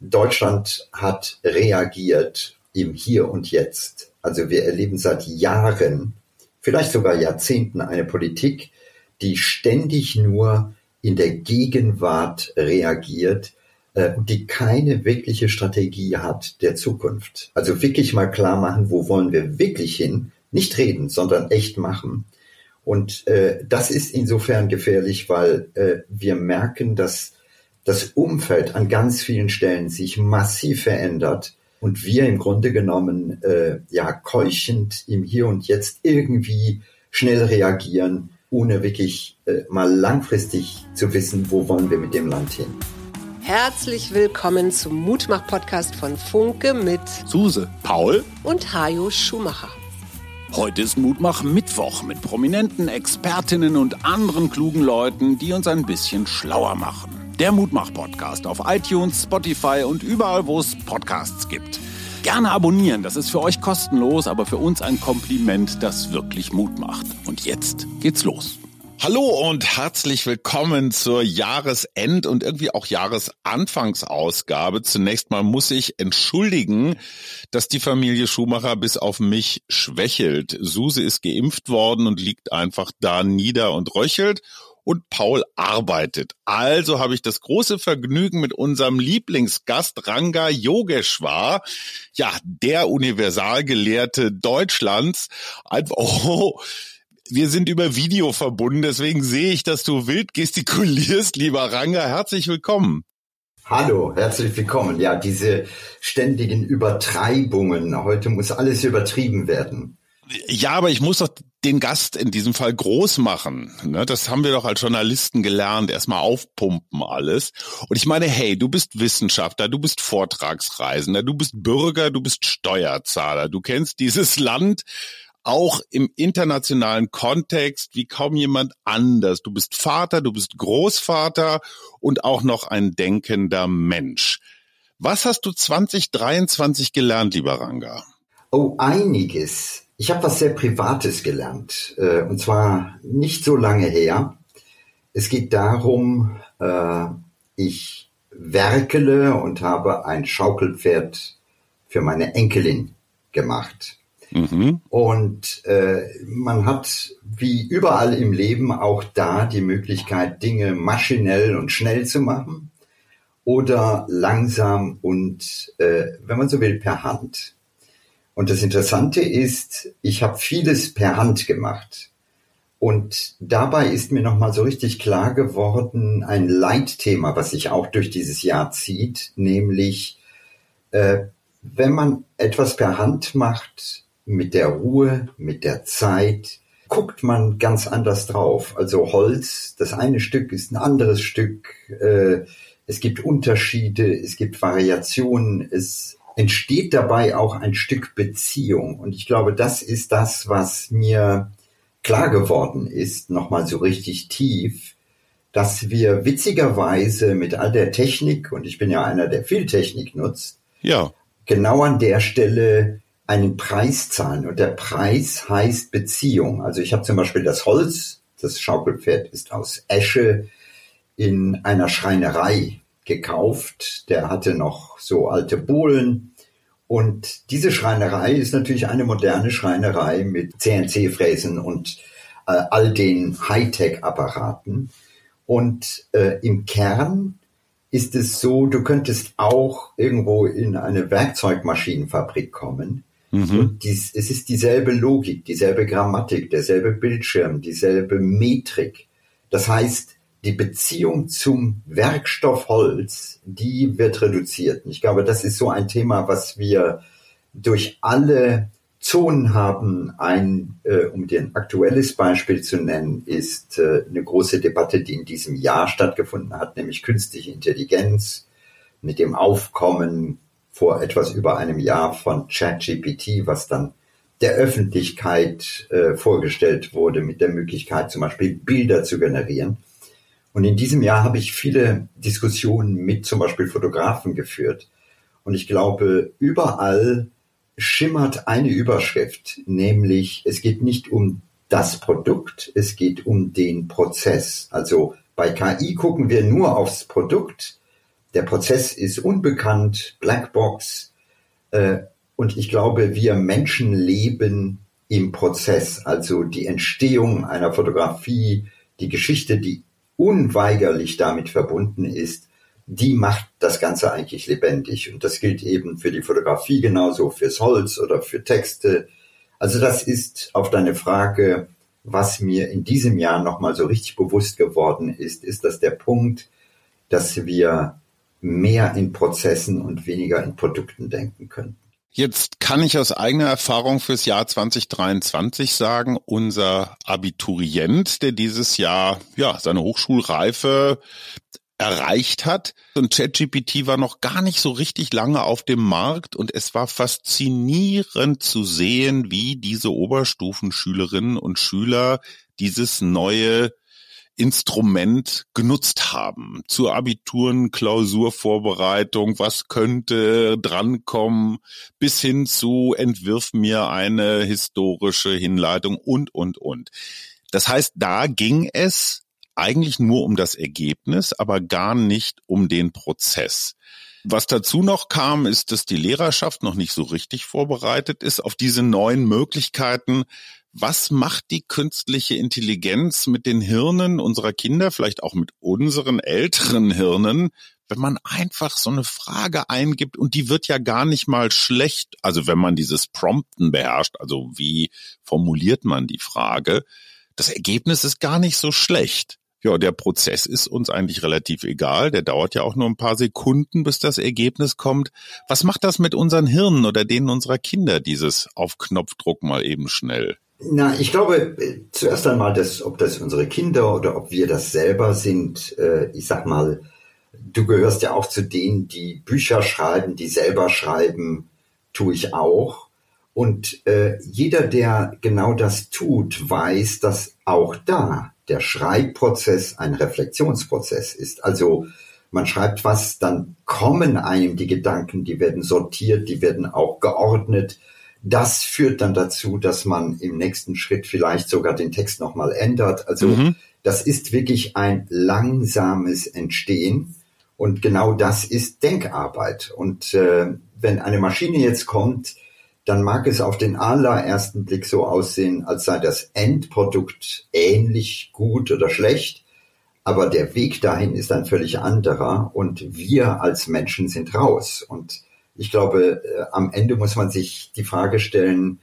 Deutschland hat reagiert im Hier und Jetzt. Also wir erleben seit Jahren, vielleicht sogar Jahrzehnten eine Politik, die ständig nur in der Gegenwart reagiert äh, und die keine wirkliche Strategie hat der Zukunft. Also wirklich mal klar machen, wo wollen wir wirklich hin? Nicht reden, sondern echt machen. Und äh, das ist insofern gefährlich, weil äh, wir merken, dass das Umfeld an ganz vielen Stellen sich massiv verändert und wir im Grunde genommen äh, ja keuchend im Hier und Jetzt irgendwie schnell reagieren, ohne wirklich äh, mal langfristig zu wissen, wo wollen wir mit dem Land hin. Herzlich willkommen zum Mutmach-Podcast von Funke mit Suse, Paul und Hajo Schumacher. Heute ist Mutmach Mittwoch mit prominenten Expertinnen und anderen klugen Leuten, die uns ein bisschen schlauer machen. Der Mutmach-Podcast auf iTunes, Spotify und überall, wo es Podcasts gibt. Gerne abonnieren, das ist für euch kostenlos, aber für uns ein Kompliment, das wirklich Mut macht. Und jetzt geht's los. Hallo und herzlich willkommen zur Jahresend- und irgendwie auch Jahresanfangsausgabe. Zunächst mal muss ich entschuldigen, dass die Familie Schumacher bis auf mich schwächelt. Suse ist geimpft worden und liegt einfach da nieder und röchelt und Paul arbeitet. Also habe ich das große Vergnügen mit unserem Lieblingsgast Ranga Yogeshwar, ja, der Universalgelehrte Deutschlands, oh, wir sind über Video verbunden, deswegen sehe ich, dass du wild gestikulierst, lieber Ranga. Herzlich willkommen. Hallo, herzlich willkommen. Ja, diese ständigen Übertreibungen. Heute muss alles übertrieben werden. Ja, aber ich muss doch den Gast in diesem Fall groß machen. Ne? Das haben wir doch als Journalisten gelernt. Erstmal aufpumpen alles. Und ich meine, hey, du bist Wissenschaftler, du bist Vortragsreisender, du bist Bürger, du bist Steuerzahler. Du kennst dieses Land auch im internationalen Kontext wie kaum jemand anders. Du bist Vater, du bist Großvater und auch noch ein denkender Mensch. Was hast du 2023 gelernt, lieber Ranga? Oh, einiges. Ich habe was sehr Privates gelernt, äh, und zwar nicht so lange her. Es geht darum, äh, ich werkele und habe ein Schaukelpferd für meine Enkelin gemacht. Mhm. Und äh, man hat wie überall im Leben auch da die Möglichkeit, Dinge maschinell und schnell zu machen oder langsam und, äh, wenn man so will, per Hand. Und das Interessante ist, ich habe vieles per Hand gemacht. Und dabei ist mir nochmal so richtig klar geworden, ein Leitthema, was sich auch durch dieses Jahr zieht, nämlich, äh, wenn man etwas per Hand macht, mit der Ruhe, mit der Zeit, guckt man ganz anders drauf. Also Holz, das eine Stück ist ein anderes Stück, äh, es gibt Unterschiede, es gibt Variationen, es entsteht dabei auch ein Stück Beziehung. Und ich glaube, das ist das, was mir klar geworden ist, nochmal so richtig tief, dass wir witzigerweise mit all der Technik, und ich bin ja einer, der viel Technik nutzt, ja. genau an der Stelle einen Preis zahlen. Und der Preis heißt Beziehung. Also ich habe zum Beispiel das Holz, das Schaukelpferd ist aus Esche in einer Schreinerei gekauft. Der hatte noch so alte Bohlen und diese Schreinerei ist natürlich eine moderne Schreinerei mit CNC-Fräsen und äh, all den Hightech-Apparaten. Und äh, im Kern ist es so, du könntest auch irgendwo in eine Werkzeugmaschinenfabrik kommen. Mhm. Und dies, es ist dieselbe Logik, dieselbe Grammatik, derselbe Bildschirm, dieselbe Metrik. Das heißt, die Beziehung zum Werkstoff Holz, die wird reduziert. Ich glaube, das ist so ein Thema, was wir durch alle Zonen haben. Ein, äh, um dir ein aktuelles Beispiel zu nennen, ist äh, eine große Debatte, die in diesem Jahr stattgefunden hat, nämlich künstliche Intelligenz mit dem Aufkommen vor etwas über einem Jahr von ChatGPT, was dann der Öffentlichkeit äh, vorgestellt wurde mit der Möglichkeit, zum Beispiel Bilder zu generieren. Und in diesem Jahr habe ich viele Diskussionen mit zum Beispiel Fotografen geführt. Und ich glaube, überall schimmert eine Überschrift, nämlich es geht nicht um das Produkt, es geht um den Prozess. Also bei KI gucken wir nur aufs Produkt, der Prozess ist unbekannt, Blackbox. Äh, und ich glaube, wir Menschen leben im Prozess, also die Entstehung einer Fotografie, die Geschichte, die unweigerlich damit verbunden ist, die macht das Ganze eigentlich lebendig. Und das gilt eben für die Fotografie genauso, fürs Holz oder für Texte. Also das ist auf deine Frage, was mir in diesem Jahr nochmal so richtig bewusst geworden ist, ist, dass der Punkt, dass wir mehr in Prozessen und weniger in Produkten denken können. Jetzt kann ich aus eigener Erfahrung fürs Jahr 2023 sagen, unser Abiturient, der dieses Jahr ja seine Hochschulreife erreicht hat. Und ChatGPT war noch gar nicht so richtig lange auf dem Markt und es war faszinierend zu sehen, wie diese Oberstufenschülerinnen und Schüler dieses neue Instrument genutzt haben. Zur Abituren, Klausurvorbereitung, was könnte drankommen, bis hin zu entwirf mir eine historische Hinleitung und, und, und. Das heißt, da ging es eigentlich nur um das Ergebnis, aber gar nicht um den Prozess. Was dazu noch kam, ist, dass die Lehrerschaft noch nicht so richtig vorbereitet ist auf diese neuen Möglichkeiten, was macht die künstliche Intelligenz mit den Hirnen unserer Kinder, vielleicht auch mit unseren älteren Hirnen, wenn man einfach so eine Frage eingibt und die wird ja gar nicht mal schlecht, also wenn man dieses Prompten beherrscht, also wie formuliert man die Frage, das Ergebnis ist gar nicht so schlecht. Ja, der Prozess ist uns eigentlich relativ egal. Der dauert ja auch nur ein paar Sekunden, bis das Ergebnis kommt. Was macht das mit unseren Hirnen oder denen unserer Kinder, dieses auf Knopfdruck mal eben schnell? Na, ich glaube zuerst einmal, dass ob das unsere Kinder oder ob wir das selber sind, äh, ich sag mal, du gehörst ja auch zu denen, die Bücher schreiben, die selber schreiben, tue ich auch. Und äh, jeder, der genau das tut, weiß, dass auch da der Schreibprozess ein Reflexionsprozess ist. Also man schreibt was, dann kommen einem die Gedanken, die werden sortiert, die werden auch geordnet das führt dann dazu, dass man im nächsten Schritt vielleicht sogar den Text nochmal ändert. Also mhm. das ist wirklich ein langsames Entstehen. Und genau das ist Denkarbeit. Und äh, wenn eine Maschine jetzt kommt, dann mag es auf den allerersten Blick so aussehen, als sei das Endprodukt ähnlich gut oder schlecht. Aber der Weg dahin ist ein völlig anderer und wir als Menschen sind raus. Und ich glaube, äh, am Ende muss man sich die Frage stellen,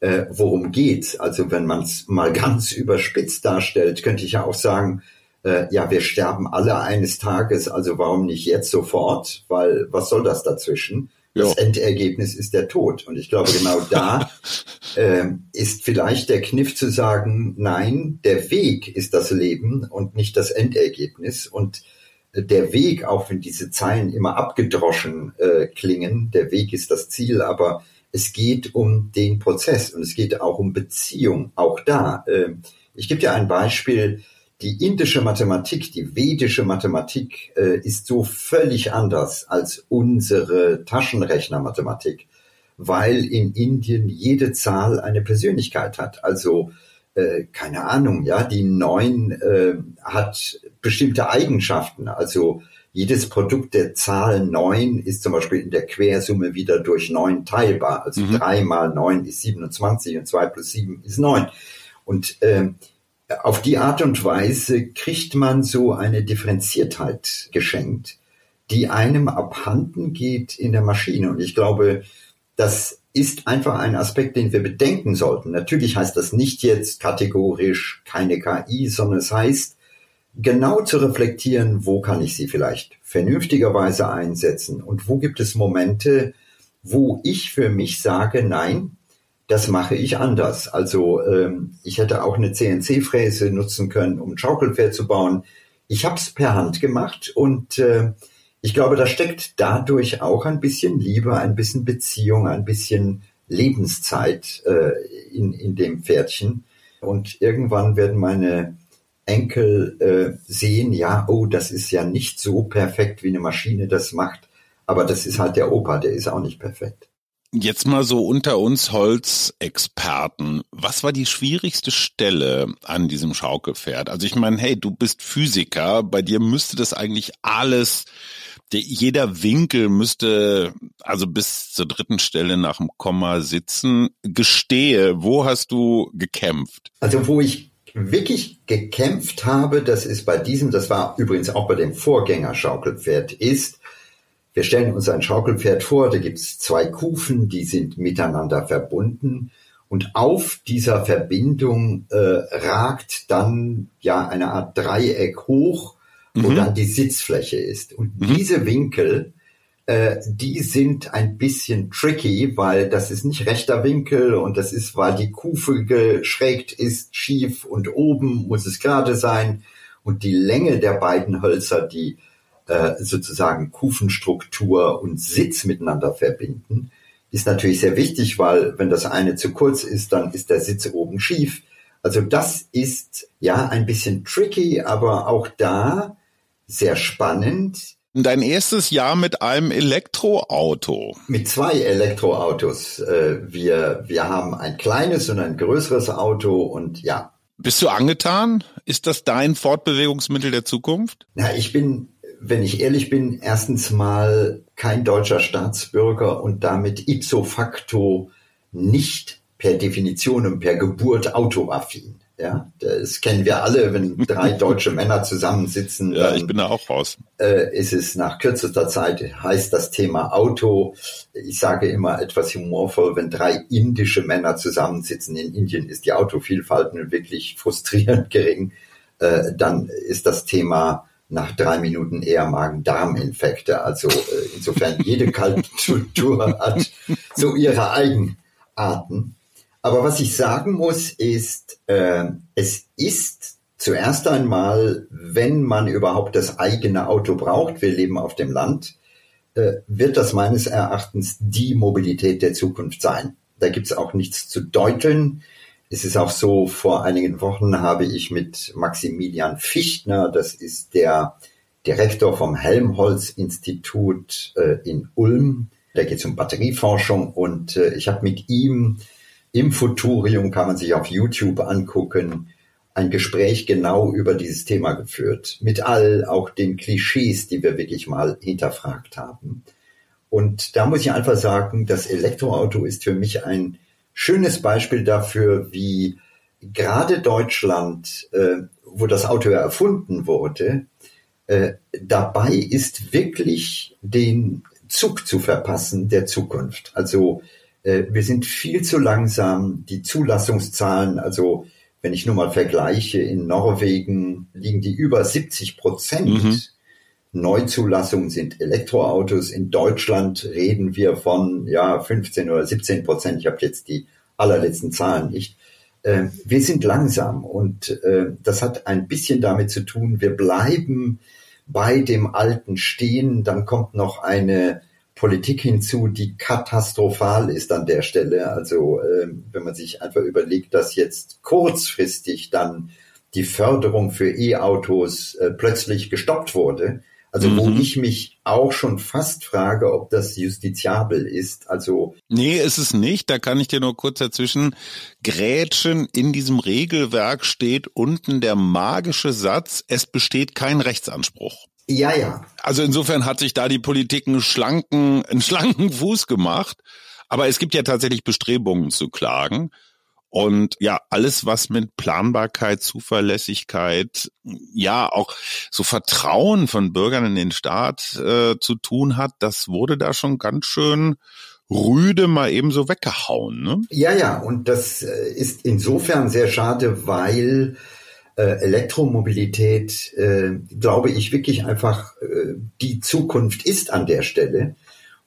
äh, worum geht's? Also wenn man es mal ganz überspitzt darstellt, könnte ich ja auch sagen, äh, ja, wir sterben alle eines Tages, also warum nicht jetzt sofort? Weil was soll das dazwischen? Das. Endergebnis ist der Tod. Und ich glaube, genau da äh, ist vielleicht der Kniff zu sagen, nein, der Weg ist das Leben und nicht das Endergebnis. Und der Weg, auch wenn diese Zeilen immer abgedroschen äh, klingen, der Weg ist das Ziel, aber es geht um den Prozess und es geht auch um Beziehung. Auch da, äh, ich gebe dir ein Beispiel, die indische Mathematik, die vedische Mathematik äh, ist so völlig anders als unsere Taschenrechnermathematik, weil in Indien jede Zahl eine Persönlichkeit hat. Also äh, keine Ahnung, ja, die neun äh, hat bestimmte Eigenschaften. Also jedes Produkt der Zahl neun ist zum Beispiel in der Quersumme wieder durch neun teilbar. Also mhm. drei mal neun ist 27 und zwei plus sieben ist neun. Und ähm, auf die Art und Weise kriegt man so eine Differenziertheit geschenkt, die einem abhanden geht in der Maschine. Und ich glaube, das ist einfach ein Aspekt, den wir bedenken sollten. Natürlich heißt das nicht jetzt kategorisch keine KI, sondern es heißt, genau zu reflektieren, wo kann ich sie vielleicht vernünftigerweise einsetzen und wo gibt es Momente, wo ich für mich sage, nein, das mache ich anders. Also ähm, ich hätte auch eine CNC-Fräse nutzen können, um ein Schaukelpferd zu bauen. Ich habe es per Hand gemacht und äh, ich glaube, da steckt dadurch auch ein bisschen Liebe, ein bisschen Beziehung, ein bisschen Lebenszeit äh, in, in dem Pferdchen. Und irgendwann werden meine Enkel äh, sehen, ja, oh, das ist ja nicht so perfekt, wie eine Maschine das macht. Aber das ist halt der Opa, der ist auch nicht perfekt. Jetzt mal so unter uns Holzexperten. Was war die schwierigste Stelle an diesem Schaukelpferd? Also ich meine, hey, du bist Physiker, bei dir müsste das eigentlich alles jeder Winkel müsste also bis zur dritten Stelle nach dem Komma sitzen. Gestehe, wo hast du gekämpft? Also wo ich wirklich gekämpft habe, das ist bei diesem, das war übrigens auch bei dem Vorgänger Schaukelpferd, ist, wir stellen uns ein Schaukelpferd vor, da gibt es zwei Kufen, die sind miteinander verbunden und auf dieser Verbindung äh, ragt dann ja eine Art Dreieck hoch, wo mhm. dann die Sitzfläche ist. Und mhm. diese Winkel, äh, die sind ein bisschen tricky, weil das ist nicht rechter Winkel und das ist, weil die Kufe geschrägt ist, schief und oben muss es gerade sein. Und die Länge der beiden Hölzer, die äh, sozusagen Kufenstruktur und Sitz miteinander verbinden, ist natürlich sehr wichtig, weil wenn das eine zu kurz ist, dann ist der Sitz oben schief. Also das ist ja ein bisschen tricky, aber auch da sehr spannend. Dein erstes Jahr mit einem Elektroauto. Mit zwei Elektroautos. Äh, wir, wir haben ein kleines und ein größeres Auto und ja. Bist du angetan? Ist das dein Fortbewegungsmittel der Zukunft? Na, ich bin wenn ich ehrlich bin, erstens mal kein deutscher Staatsbürger und damit ipso facto nicht per Definition und per Geburt autoaffin. Ja, das kennen wir alle, wenn drei deutsche Männer zusammensitzen. Ja, ich bin da auch raus. Äh, ist es nach kürzester Zeit, heißt das Thema Auto. Ich sage immer etwas humorvoll, wenn drei indische Männer zusammensitzen. In Indien ist die Autovielfalt wirklich frustrierend gering. Äh, dann ist das Thema nach drei Minuten eher Magen-Darm-Infekte. Also äh, insofern jede Kultur hat so ihre Eigenarten. Aber was ich sagen muss, ist, äh, es ist zuerst einmal, wenn man überhaupt das eigene Auto braucht, wir leben auf dem Land, äh, wird das meines Erachtens die Mobilität der Zukunft sein. Da gibt's auch nichts zu deuteln. Es ist auch so, vor einigen Wochen habe ich mit Maximilian Fichtner, das ist der Direktor vom Helmholtz-Institut äh, in Ulm, da geht es um Batterieforschung und äh, ich habe mit ihm im Futurium, kann man sich auf YouTube angucken, ein Gespräch genau über dieses Thema geführt, mit all auch den Klischees, die wir wirklich mal hinterfragt haben. Und da muss ich einfach sagen, das Elektroauto ist für mich ein schönes Beispiel dafür, wie gerade Deutschland, äh, wo das Auto ja erfunden wurde, äh, dabei ist wirklich den Zug zu verpassen der Zukunft. Also äh, wir sind viel zu langsam. Die Zulassungszahlen, also wenn ich nur mal vergleiche, in Norwegen liegen die über 70 Prozent. Mhm. Neuzulassungen sind Elektroautos. In Deutschland reden wir von ja 15 oder 17 Prozent. Ich habe jetzt die allerletzten Zahlen nicht. Äh, wir sind langsam und äh, das hat ein bisschen damit zu tun, wir bleiben bei dem Alten stehen. Dann kommt noch eine Politik hinzu, die katastrophal ist an der Stelle. Also äh, wenn man sich einfach überlegt, dass jetzt kurzfristig dann die Förderung für E-Autos äh, plötzlich gestoppt wurde, also wo mhm. ich mich auch schon fast frage, ob das justiziabel ist. Also nee, ist es nicht. Da kann ich dir nur kurz dazwischen grätschen. In diesem Regelwerk steht unten der magische Satz: Es besteht kein Rechtsanspruch. Ja, ja. Also insofern hat sich da die Politik einen schlanken, einen schlanken Fuß gemacht. Aber es gibt ja tatsächlich Bestrebungen zu klagen. Und ja, alles, was mit Planbarkeit, Zuverlässigkeit, ja, auch so Vertrauen von Bürgern in den Staat äh, zu tun hat, das wurde da schon ganz schön rüde mal eben so weggehauen. Ne? Ja, ja, und das äh, ist insofern sehr schade, weil äh, Elektromobilität, äh, glaube ich, wirklich einfach äh, die Zukunft ist an der Stelle.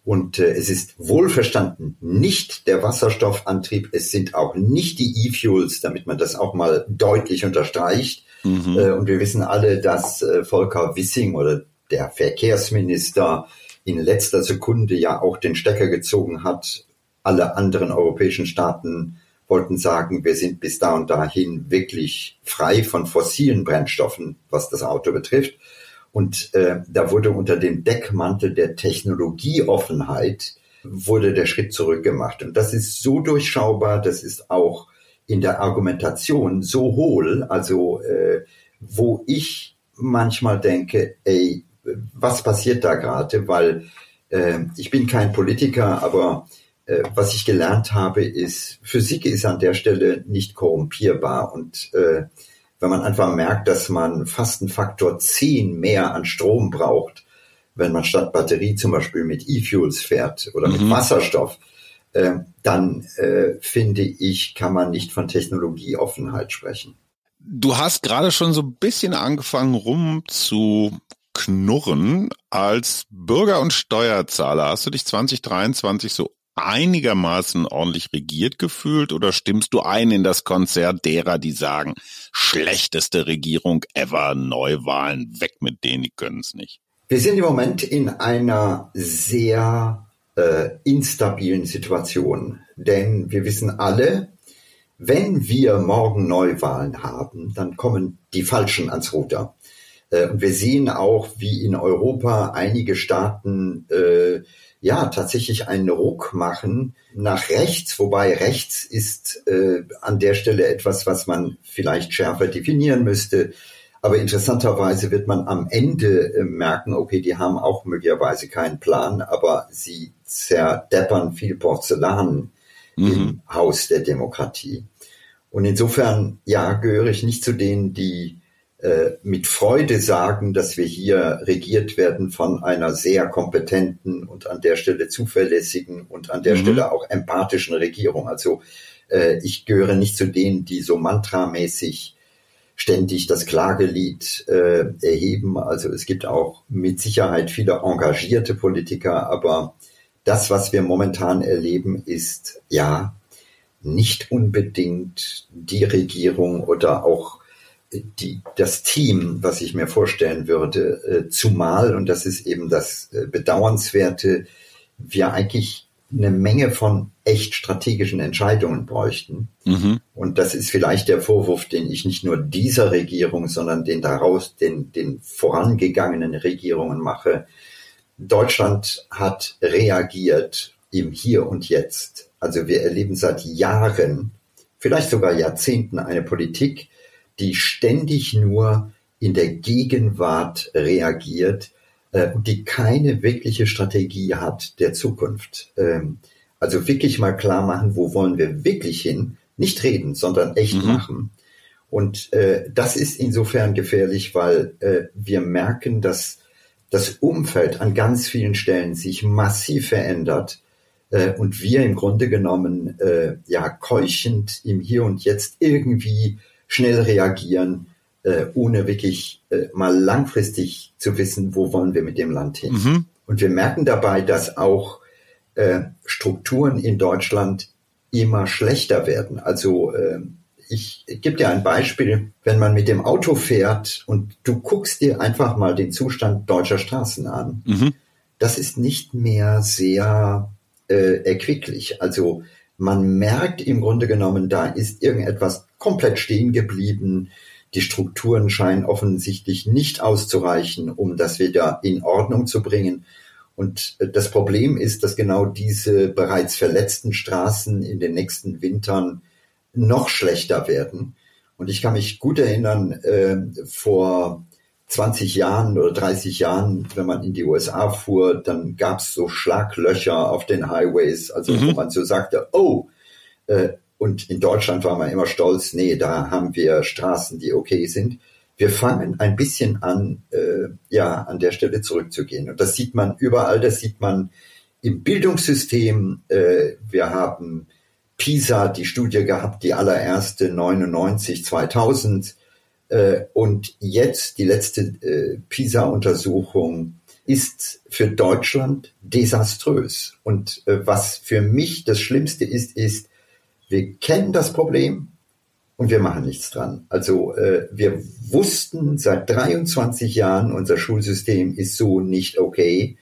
Und äh, es ist wohlverstanden nicht der Wasserstoffantrieb, es sind auch nicht die E-Fuels, damit man das auch mal deutlich unterstreicht. Mhm. Äh, und wir wissen alle, dass äh, Volker Wissing oder der Verkehrsminister in letzter Sekunde ja auch den Stecker gezogen hat. Alle anderen europäischen Staaten wollten sagen, wir sind bis da und dahin wirklich frei von fossilen Brennstoffen, was das Auto betrifft. Und äh, da wurde unter dem Deckmantel der Technologieoffenheit wurde der Schritt zurückgemacht. Und das ist so durchschaubar, das ist auch in der Argumentation so hohl, also äh, wo ich manchmal denke, ey, was passiert da gerade, weil äh, ich bin kein Politiker, aber äh, was ich gelernt habe, ist, Physik ist an der Stelle nicht korrumpierbar und äh, wenn man einfach merkt, dass man fast einen Faktor 10 mehr an Strom braucht, wenn man statt Batterie zum Beispiel mit E-Fuels fährt oder mhm. mit Wasserstoff, äh, dann äh, finde ich, kann man nicht von Technologieoffenheit sprechen. Du hast gerade schon so ein bisschen angefangen rum zu knurren. Als Bürger und Steuerzahler hast du dich 2023 so einigermaßen ordentlich regiert gefühlt oder stimmst du ein in das Konzert derer, die sagen, schlechteste Regierung ever, Neuwahlen, weg mit denen, die können es nicht? Wir sind im Moment in einer sehr äh, instabilen Situation, denn wir wissen alle, wenn wir morgen Neuwahlen haben, dann kommen die Falschen ans Ruder. Äh, und wir sehen auch, wie in Europa einige Staaten äh, ja tatsächlich einen Ruck machen nach rechts, wobei rechts ist äh, an der Stelle etwas, was man vielleicht schärfer definieren müsste. Aber interessanterweise wird man am Ende äh, merken, okay, die haben auch möglicherweise keinen Plan, aber sie zerdeppern viel Porzellan mhm. im Haus der Demokratie. Und insofern, ja, gehöre ich nicht zu denen, die mit Freude sagen, dass wir hier regiert werden von einer sehr kompetenten und an der Stelle zuverlässigen und an der mhm. Stelle auch empathischen Regierung. Also äh, ich gehöre nicht zu denen, die so mantramäßig ständig das Klagelied äh, erheben. Also es gibt auch mit Sicherheit viele engagierte Politiker, aber das, was wir momentan erleben, ist ja nicht unbedingt die Regierung oder auch die, das Team, was ich mir vorstellen würde, äh, zumal, und das ist eben das äh, Bedauernswerte, wir eigentlich eine Menge von echt strategischen Entscheidungen bräuchten. Mhm. Und das ist vielleicht der Vorwurf, den ich nicht nur dieser Regierung, sondern den daraus, den, den vorangegangenen Regierungen mache. Deutschland hat reagiert im Hier und Jetzt also wir erleben seit Jahren, vielleicht sogar Jahrzehnten eine Politik, die ständig nur in der Gegenwart reagiert äh, und die keine wirkliche Strategie hat der Zukunft. Ähm, also wirklich mal klar machen, wo wollen wir wirklich hin? Nicht reden, sondern echt mhm. machen. Und äh, das ist insofern gefährlich, weil äh, wir merken, dass das Umfeld an ganz vielen Stellen sich massiv verändert äh, und wir im Grunde genommen äh, ja keuchend im Hier und Jetzt irgendwie schnell reagieren, äh, ohne wirklich äh, mal langfristig zu wissen, wo wollen wir mit dem Land hin. Mhm. Und wir merken dabei, dass auch äh, Strukturen in Deutschland immer schlechter werden. Also äh, ich, gebe dir ein Beispiel, wenn man mit dem Auto fährt und du guckst dir einfach mal den Zustand deutscher Straßen an. Mhm. Das ist nicht mehr sehr äh, erquicklich. Also man merkt im Grunde genommen, da ist irgendetwas komplett stehen geblieben. Die Strukturen scheinen offensichtlich nicht auszureichen, um das wieder in Ordnung zu bringen. Und äh, das Problem ist, dass genau diese bereits verletzten Straßen in den nächsten Wintern noch schlechter werden. Und ich kann mich gut erinnern, äh, vor 20 Jahren oder 30 Jahren, wenn man in die USA fuhr, dann gab es so Schlaglöcher auf den Highways, also mhm. wo man so sagte, oh, äh, und in Deutschland war man immer stolz, nee, da haben wir Straßen, die okay sind. Wir fangen ein bisschen an, äh, ja, an der Stelle zurückzugehen. Und das sieht man überall, das sieht man im Bildungssystem. Äh, wir haben PISA, die Studie gehabt, die allererste 99, 2000 äh, und jetzt die letzte äh, PISA-Untersuchung ist für Deutschland desaströs. Und äh, was für mich das Schlimmste ist, ist, wir kennen das Problem und wir machen nichts dran. Also wir wussten seit 23 Jahren, unser Schulsystem ist so nicht okay.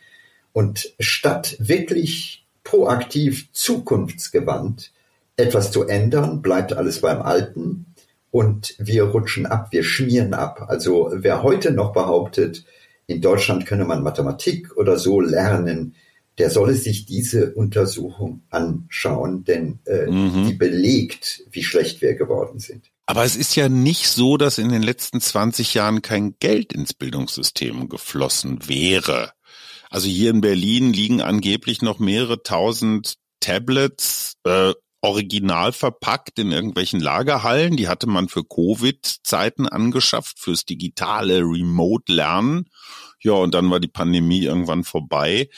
Und statt wirklich proaktiv zukunftsgewandt etwas zu ändern, bleibt alles beim Alten und wir rutschen ab, wir schmieren ab. Also wer heute noch behauptet, in Deutschland könne man Mathematik oder so lernen, der solle sich diese Untersuchung anschauen, denn äh, mhm. die belegt, wie schlecht wir geworden sind. Aber es ist ja nicht so, dass in den letzten 20 Jahren kein Geld ins Bildungssystem geflossen wäre. Also hier in Berlin liegen angeblich noch mehrere tausend Tablets äh, original verpackt in irgendwelchen Lagerhallen. Die hatte man für Covid-Zeiten angeschafft, fürs digitale Remote-Lernen. Ja, und dann war die Pandemie irgendwann vorbei.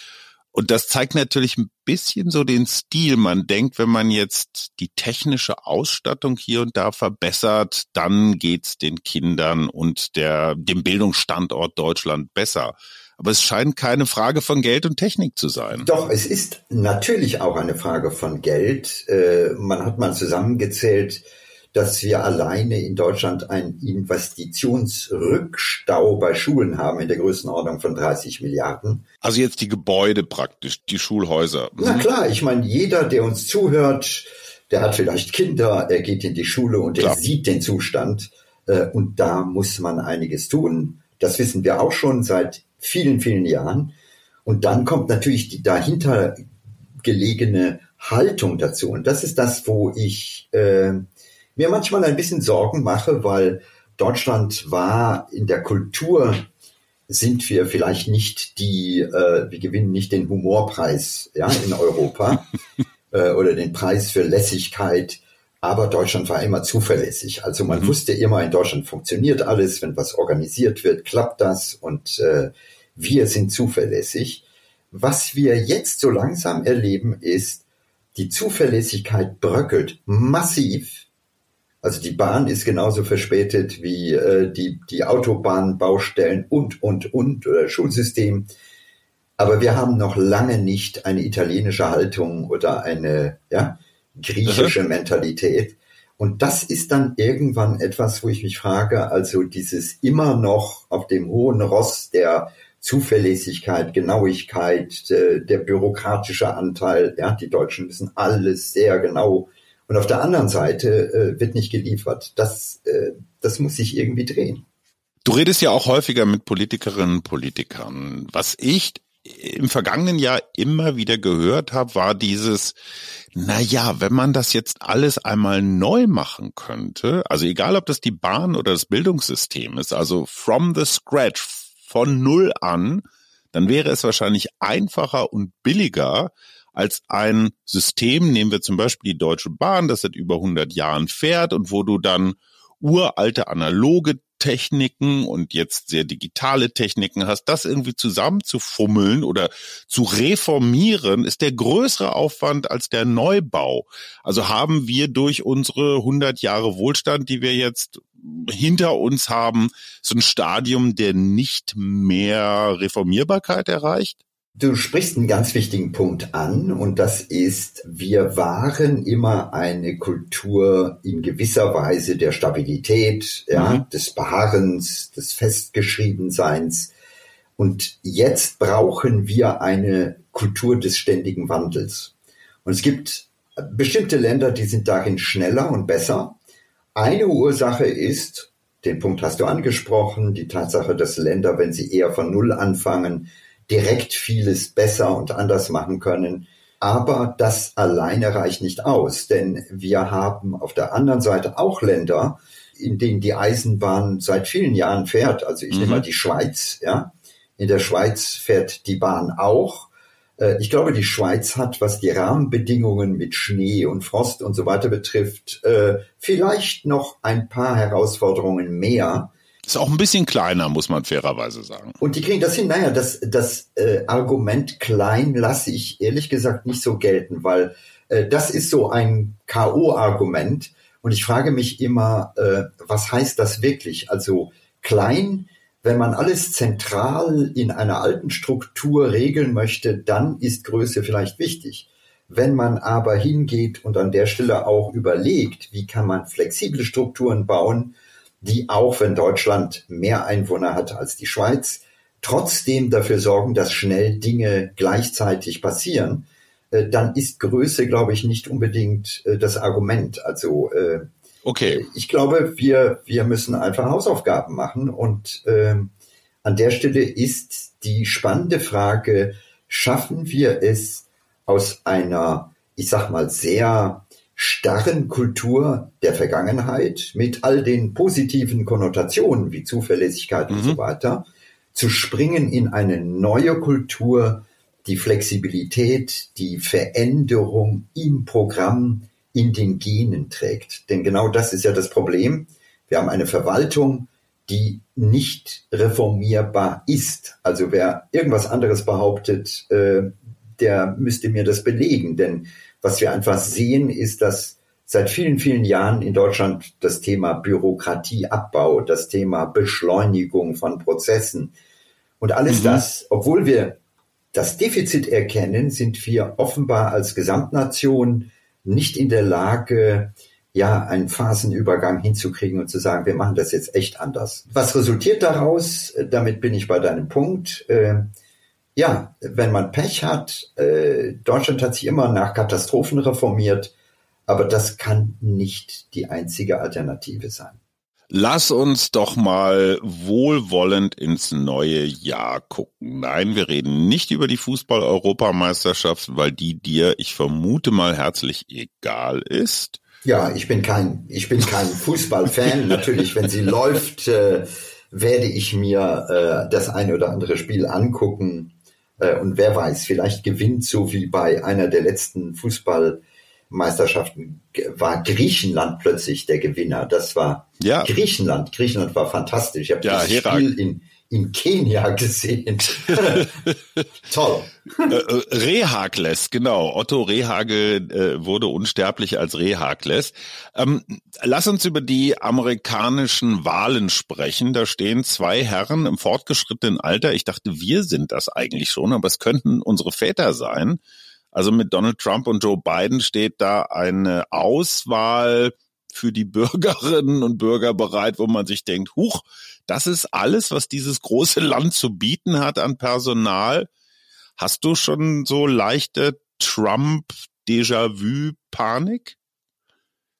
Und das zeigt natürlich ein bisschen so den Stil. Man denkt, wenn man jetzt die technische Ausstattung hier und da verbessert, dann geht's den Kindern und der, dem Bildungsstandort Deutschland besser. Aber es scheint keine Frage von Geld und Technik zu sein. Doch, es ist natürlich auch eine Frage von Geld. Äh, man hat mal zusammengezählt, dass wir alleine in Deutschland einen Investitionsrückstau bei Schulen haben in der Größenordnung von 30 Milliarden. Also jetzt die Gebäude praktisch, die Schulhäuser. Mhm. Na klar, ich meine, jeder, der uns zuhört, der hat vielleicht Kinder, er geht in die Schule und er sieht den Zustand. Äh, und da muss man einiges tun. Das wissen wir auch schon seit vielen, vielen Jahren. Und dann kommt natürlich die dahinter gelegene Haltung dazu. Und das ist das, wo ich äh, mir manchmal ein bisschen Sorgen mache, weil Deutschland war in der Kultur sind wir vielleicht nicht die, äh, wir gewinnen nicht den Humorpreis ja, in Europa äh, oder den Preis für Lässigkeit, aber Deutschland war immer zuverlässig. Also man mhm. wusste immer, in Deutschland funktioniert alles, wenn was organisiert wird, klappt das und äh, wir sind zuverlässig. Was wir jetzt so langsam erleben, ist, die Zuverlässigkeit bröckelt massiv. Also die Bahn ist genauso verspätet wie äh, die, die Autobahnbaustellen und, und, und, oder Schulsystem. Aber wir haben noch lange nicht eine italienische Haltung oder eine ja, griechische Mentalität. Und das ist dann irgendwann etwas, wo ich mich frage, also dieses immer noch auf dem hohen Ross der Zuverlässigkeit, Genauigkeit, äh, der bürokratische Anteil. Ja, die Deutschen wissen alles sehr genau. Und auf der anderen Seite äh, wird nicht geliefert. Das, äh, das muss sich irgendwie drehen. Du redest ja auch häufiger mit Politikerinnen und Politikern. Was ich im vergangenen Jahr immer wieder gehört habe, war dieses, na ja, wenn man das jetzt alles einmal neu machen könnte, also egal ob das die Bahn oder das Bildungssystem ist, also from the scratch, von Null an, dann wäre es wahrscheinlich einfacher und billiger als ein System, nehmen wir zum Beispiel die Deutsche Bahn, das seit über 100 Jahren fährt und wo du dann uralte analoge Techniken und jetzt sehr digitale Techniken hast, das irgendwie zusammenzufummeln oder zu reformieren, ist der größere Aufwand als der Neubau. Also haben wir durch unsere 100 Jahre Wohlstand, die wir jetzt hinter uns haben, so ein Stadium der nicht mehr Reformierbarkeit erreicht? Du sprichst einen ganz wichtigen Punkt an und das ist, wir waren immer eine Kultur in gewisser Weise der Stabilität, ja, mhm. des Beharrens, des Festgeschriebenseins. Und jetzt brauchen wir eine Kultur des ständigen Wandels. Und es gibt bestimmte Länder, die sind darin schneller und besser. Eine Ursache ist, den Punkt hast du angesprochen, die Tatsache, dass Länder, wenn sie eher von Null anfangen, direkt vieles besser und anders machen können. Aber das alleine reicht nicht aus, denn wir haben auf der anderen Seite auch Länder, in denen die Eisenbahn seit vielen Jahren fährt. Also ich mhm. nehme mal die Schweiz, ja. In der Schweiz fährt die Bahn auch. Äh, ich glaube, die Schweiz hat, was die Rahmenbedingungen mit Schnee und Frost und so weiter betrifft, äh, vielleicht noch ein paar Herausforderungen mehr. Ist auch ein bisschen kleiner, muss man fairerweise sagen. Und die kriegen das hin. Naja, das, das äh, Argument klein lasse ich ehrlich gesagt nicht so gelten, weil äh, das ist so ein K.O.-Argument. Und ich frage mich immer, äh, was heißt das wirklich? Also klein wenn man alles zentral in einer alten Struktur regeln möchte, dann ist Größe vielleicht wichtig. Wenn man aber hingeht und an der Stelle auch überlegt, wie kann man flexible Strukturen bauen, die auch, wenn Deutschland mehr Einwohner hat als die Schweiz, trotzdem dafür sorgen, dass schnell Dinge gleichzeitig passieren, äh, dann ist Größe, glaube ich, nicht unbedingt äh, das Argument. Also äh, Okay. Ich glaube, wir, wir müssen einfach Hausaufgaben machen und ähm, an der Stelle ist die spannende Frage, schaffen wir es aus einer, ich sag mal, sehr starren Kultur der Vergangenheit mit all den positiven Konnotationen wie Zuverlässigkeit mhm. und so weiter, zu springen in eine neue Kultur, die Flexibilität, die Veränderung im Programm, in den Genen trägt. Denn genau das ist ja das Problem. Wir haben eine Verwaltung, die nicht reformierbar ist. Also wer irgendwas anderes behauptet, äh, der müsste mir das belegen. Denn was wir einfach sehen, ist, dass seit vielen, vielen Jahren in Deutschland das Thema Bürokratieabbau, das Thema Beschleunigung von Prozessen und alles mhm. das, obwohl wir das Defizit erkennen, sind wir offenbar als Gesamtnation nicht in der Lage, ja, einen Phasenübergang hinzukriegen und zu sagen, wir machen das jetzt echt anders. Was resultiert daraus? Damit bin ich bei deinem Punkt. Ja, wenn man Pech hat, äh, Deutschland hat sich immer nach Katastrophen reformiert, aber das kann nicht die einzige Alternative sein. Lass uns doch mal wohlwollend ins neue Jahr gucken. Nein, wir reden nicht über die Fußball-Europameisterschaft, weil die dir, ich vermute mal, herzlich egal ist. Ja, ich bin kein, ich bin kein Fußballfan. Natürlich, wenn sie läuft, äh, werde ich mir äh, das eine oder andere Spiel angucken. Äh, und wer weiß, vielleicht gewinnt so wie bei einer der letzten Fußballmeisterschaften war Griechenland plötzlich der Gewinner. Das war ja. Griechenland. Griechenland war fantastisch. Ich habe ja, das Spiel in in Kenia gesehen. Toll. Äh, äh, Rehakles, genau. Otto Rehage äh, wurde unsterblich als Rehakles. Ähm, lass uns über die amerikanischen Wahlen sprechen. Da stehen zwei Herren im fortgeschrittenen Alter. Ich dachte, wir sind das eigentlich schon, aber es könnten unsere Väter sein. Also mit Donald Trump und Joe Biden steht da eine Auswahl für die Bürgerinnen und Bürger bereit, wo man sich denkt, huch, das ist alles, was dieses große Land zu bieten hat an Personal. Hast du schon so leichte Trump-Déjà-vu-Panik?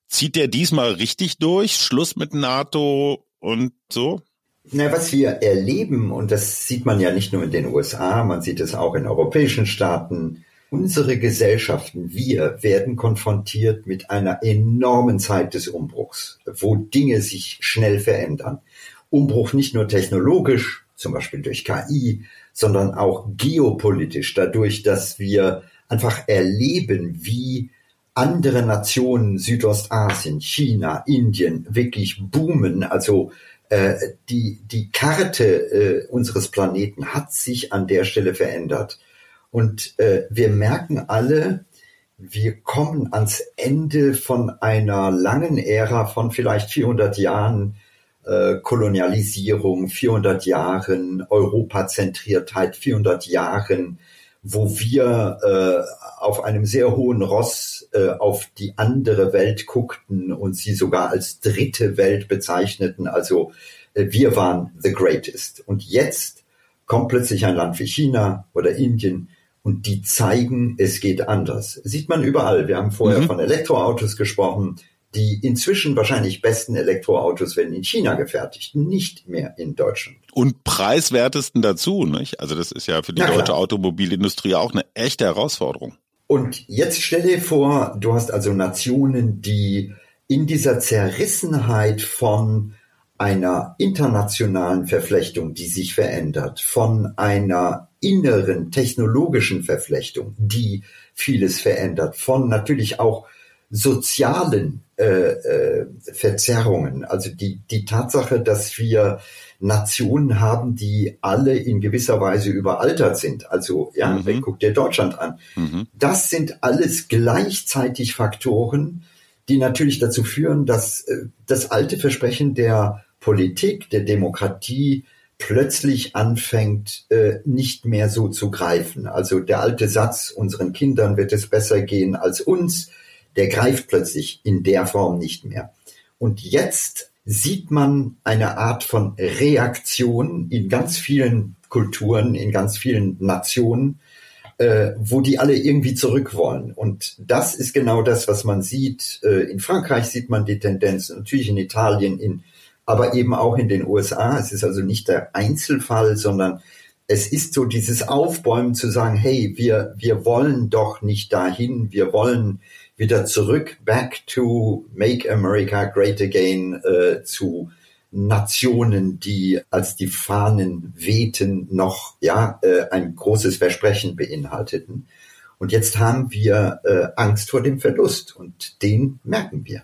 Zieht der diesmal richtig durch? Schluss mit NATO und so? Na, was wir erleben, und das sieht man ja nicht nur in den USA, man sieht es auch in europäischen Staaten, Unsere Gesellschaften, wir werden konfrontiert mit einer enormen Zeit des Umbruchs, wo Dinge sich schnell verändern. Umbruch nicht nur technologisch, zum Beispiel durch KI, sondern auch geopolitisch, dadurch, dass wir einfach erleben, wie andere Nationen, Südostasien, China, Indien, wirklich boomen. Also äh, die, die Karte äh, unseres Planeten hat sich an der Stelle verändert. Und äh, wir merken alle, wir kommen ans Ende von einer langen Ära von vielleicht 400 Jahren äh, Kolonialisierung, 400 Jahren Europazentriertheit, 400 Jahren, wo wir äh, auf einem sehr hohen Ross äh, auf die andere Welt guckten und sie sogar als dritte Welt bezeichneten. Also äh, wir waren the greatest. Und jetzt kommt plötzlich ein Land wie China oder Indien, und die zeigen, es geht anders. Sieht man überall. Wir haben vorher mhm. von Elektroautos gesprochen. Die inzwischen wahrscheinlich besten Elektroautos werden in China gefertigt, nicht mehr in Deutschland. Und preiswertesten dazu, nicht? Also das ist ja für die deutsche Automobilindustrie auch eine echte Herausforderung. Und jetzt stell dir vor, du hast also Nationen, die in dieser Zerrissenheit von einer internationalen Verflechtung, die sich verändert, von einer inneren technologischen Verflechtung, die vieles verändert, von natürlich auch sozialen äh, äh, Verzerrungen. Also die, die Tatsache, dass wir Nationen haben, die alle in gewisser Weise überaltert sind. Also ja, mhm. guck dir Deutschland an. Mhm. Das sind alles gleichzeitig Faktoren, die natürlich dazu führen, dass äh, das alte Versprechen der Politik, der Demokratie plötzlich anfängt, äh, nicht mehr so zu greifen. Also der alte Satz, unseren Kindern wird es besser gehen als uns, der greift plötzlich in der Form nicht mehr. Und jetzt sieht man eine Art von Reaktion in ganz vielen Kulturen, in ganz vielen Nationen, äh, wo die alle irgendwie zurück wollen. Und das ist genau das, was man sieht. Äh, in Frankreich sieht man die Tendenz, natürlich in Italien, in aber eben auch in den USA. Es ist also nicht der Einzelfall, sondern es ist so dieses Aufbäumen zu sagen, hey, wir, wir wollen doch nicht dahin, wir wollen wieder zurück, back to make America great again, äh, zu Nationen, die als die Fahnen wehten, noch ja äh, ein großes Versprechen beinhalteten. Und jetzt haben wir äh, Angst vor dem Verlust und den merken wir.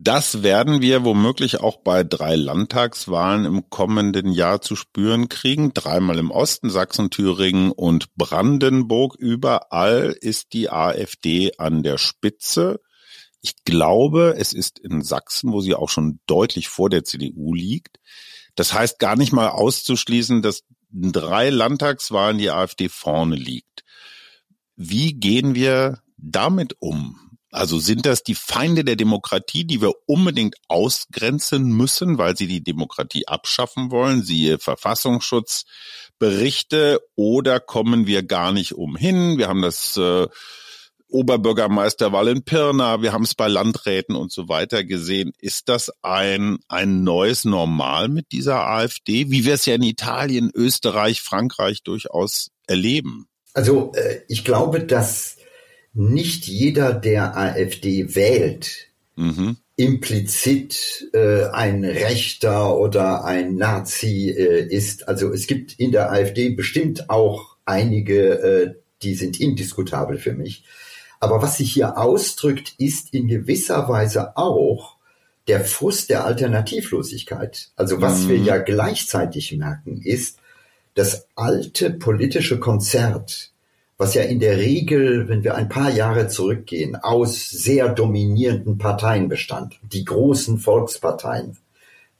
Das werden wir womöglich auch bei drei Landtagswahlen im kommenden Jahr zu spüren kriegen. Dreimal im Osten, Sachsen, Thüringen und Brandenburg. Überall ist die AfD an der Spitze. Ich glaube, es ist in Sachsen, wo sie auch schon deutlich vor der CDU liegt. Das heißt gar nicht mal auszuschließen, dass in drei Landtagswahlen die AfD vorne liegt. Wie gehen wir damit um? Also sind das die Feinde der Demokratie, die wir unbedingt ausgrenzen müssen, weil sie die Demokratie abschaffen wollen, siehe Verfassungsschutzberichte, oder kommen wir gar nicht umhin? Wir haben das äh, Oberbürgermeisterwahl in Pirna, wir haben es bei Landräten und so weiter gesehen. Ist das ein, ein neues Normal mit dieser AfD, wie wir es ja in Italien, Österreich, Frankreich durchaus erleben? Also äh, ich glaube, dass nicht jeder, der AfD wählt, mhm. implizit äh, ein Rechter oder ein Nazi äh, ist. Also es gibt in der AfD bestimmt auch einige, äh, die sind indiskutabel für mich. Aber was sich hier ausdrückt, ist in gewisser Weise auch der Frust der Alternativlosigkeit. Also was mhm. wir ja gleichzeitig merken, ist, das alte politische Konzert, was ja in der Regel, wenn wir ein paar Jahre zurückgehen, aus sehr dominierenden Parteien bestand, die großen Volksparteien,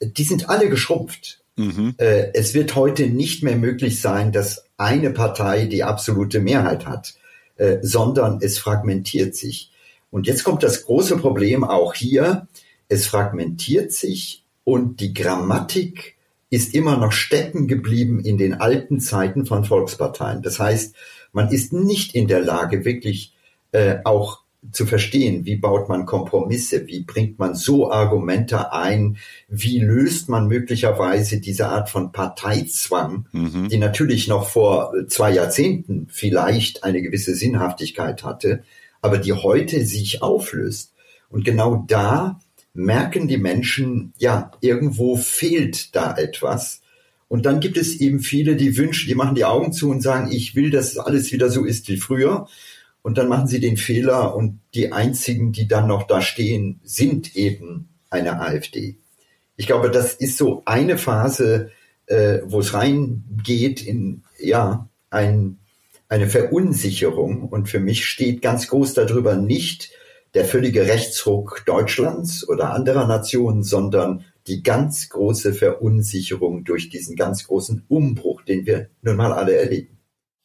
die sind alle geschrumpft. Mhm. Äh, es wird heute nicht mehr möglich sein, dass eine Partei die absolute Mehrheit hat, äh, sondern es fragmentiert sich. Und jetzt kommt das große Problem auch hier. Es fragmentiert sich und die Grammatik ist immer noch stecken geblieben in den alten Zeiten von Volksparteien. Das heißt, man ist nicht in der Lage, wirklich äh, auch zu verstehen, wie baut man Kompromisse, wie bringt man so Argumente ein, wie löst man möglicherweise diese Art von Parteizwang, mhm. die natürlich noch vor zwei Jahrzehnten vielleicht eine gewisse Sinnhaftigkeit hatte, aber die heute sich auflöst. Und genau da merken die Menschen, ja, irgendwo fehlt da etwas. Und dann gibt es eben viele, die wünschen, die machen die Augen zu und sagen, ich will, dass alles wieder so ist wie früher. Und dann machen sie den Fehler und die einzigen, die dann noch da stehen, sind eben eine AfD. Ich glaube, das ist so eine Phase, äh, wo es reingeht in, ja, ein, eine Verunsicherung. Und für mich steht ganz groß darüber nicht der völlige Rechtsruck Deutschlands oder anderer Nationen, sondern die ganz große Verunsicherung durch diesen ganz großen Umbruch, den wir nun mal alle erleben.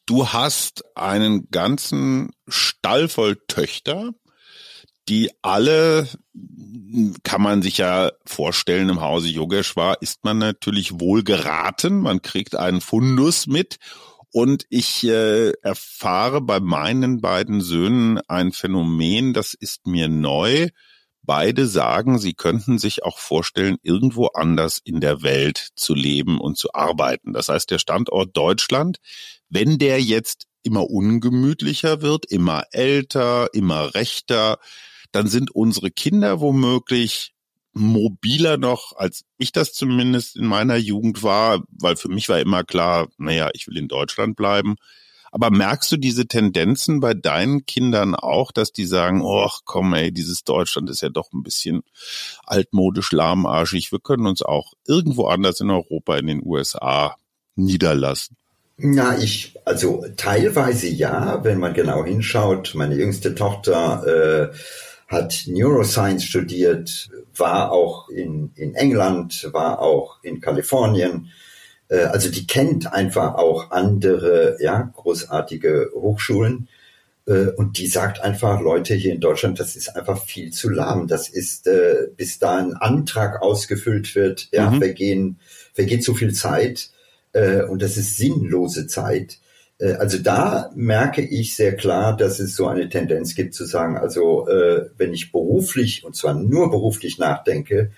Du hast einen ganzen Stall voll Töchter, die alle, kann man sich ja vorstellen, im Hause Yogeshwar ist man natürlich wohl geraten. Man kriegt einen Fundus mit. Und ich äh, erfahre bei meinen beiden Söhnen ein Phänomen, das ist mir neu. Beide sagen, sie könnten sich auch vorstellen, irgendwo anders in der Welt zu leben und zu arbeiten. Das heißt, der Standort Deutschland, wenn der jetzt immer ungemütlicher wird, immer älter, immer rechter, dann sind unsere Kinder womöglich mobiler noch, als ich das zumindest in meiner Jugend war, weil für mich war immer klar, naja, ich will in Deutschland bleiben. Aber merkst du diese Tendenzen bei deinen Kindern auch, dass die sagen, oh komm ey, dieses Deutschland ist ja doch ein bisschen altmodisch lahmarschig. Wir können uns auch irgendwo anders in Europa, in den USA niederlassen? Na, ich, also teilweise ja, wenn man genau hinschaut. Meine jüngste Tochter äh, hat Neuroscience studiert, war auch in, in England, war auch in Kalifornien, äh, also die kennt einfach auch andere, ja, großartige Hochschulen. Äh, und die sagt einfach, Leute hier in Deutschland, das ist einfach viel zu lahm. Das ist, äh, bis da ein Antrag ausgefüllt wird, ja, mhm. vergehen, vergeht zu viel Zeit. Äh, und das ist sinnlose Zeit. Äh, also da merke ich sehr klar, dass es so eine Tendenz gibt zu sagen, also wenn ich beruflich, und zwar nur beruflich nachdenke,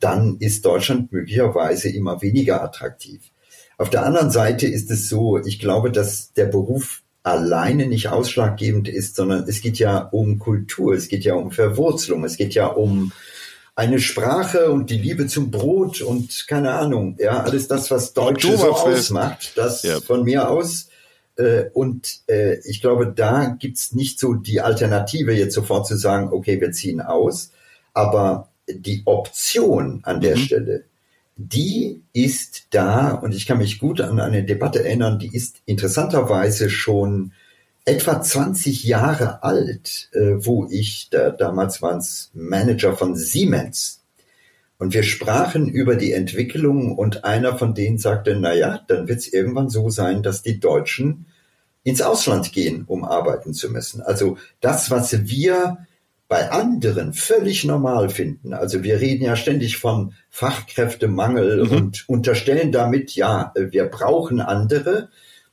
dann ist Deutschland möglicherweise immer weniger attraktiv. Auf der anderen Seite ist es so, ich glaube, dass der Beruf alleine nicht ausschlaggebend ist, sondern es geht ja um Kultur, es geht ja um Verwurzelung, es geht ja um eine Sprache und die Liebe zum Brot und keine Ahnung, ja, alles das, was Deutsche so ausmacht, das ja. von mir aus. Äh, und äh, ich glaube, da gibt's nicht so die Alternative, jetzt sofort zu sagen, okay, wir ziehen aus. Aber die Option an der mhm. Stelle, die ist da und ich kann mich gut an eine Debatte erinnern, die ist interessanterweise schon etwa 20 Jahre alt, äh, wo ich, da, damals war es Manager von Siemens, und wir sprachen über die Entwicklung und einer von denen sagte, na ja, dann wird es irgendwann so sein, dass die Deutschen ins Ausland gehen, um arbeiten zu müssen. Also das, was wir bei anderen völlig normal finden. Also wir reden ja ständig von Fachkräftemangel mhm. und unterstellen damit, ja, wir brauchen andere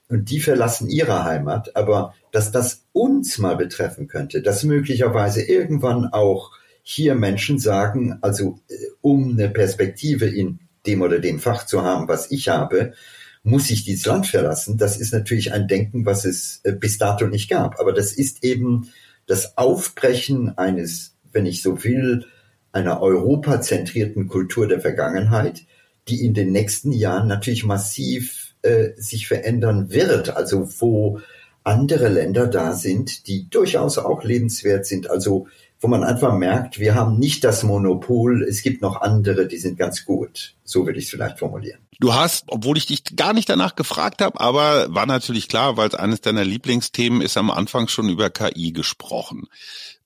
und die verlassen ihre Heimat. Aber dass das uns mal betreffen könnte, dass möglicherweise irgendwann auch hier Menschen sagen, also äh, um eine Perspektive in dem oder dem Fach zu haben, was ich habe, muss ich dieses Land verlassen. Das ist natürlich ein Denken, was es äh, bis dato nicht gab. Aber das ist eben das Aufbrechen eines, wenn ich so will, einer europazentrierten Kultur der Vergangenheit, die in den nächsten Jahren natürlich massiv äh, sich verändern wird. Also wo andere Länder da sind, die durchaus auch lebenswert sind. Also wo man einfach merkt, wir haben nicht das Monopol, es gibt noch andere, die sind ganz gut. So würde ich es vielleicht formulieren. Du hast, obwohl ich dich gar nicht danach gefragt habe, aber war natürlich klar, weil es eines deiner Lieblingsthemen ist, am Anfang schon über KI gesprochen.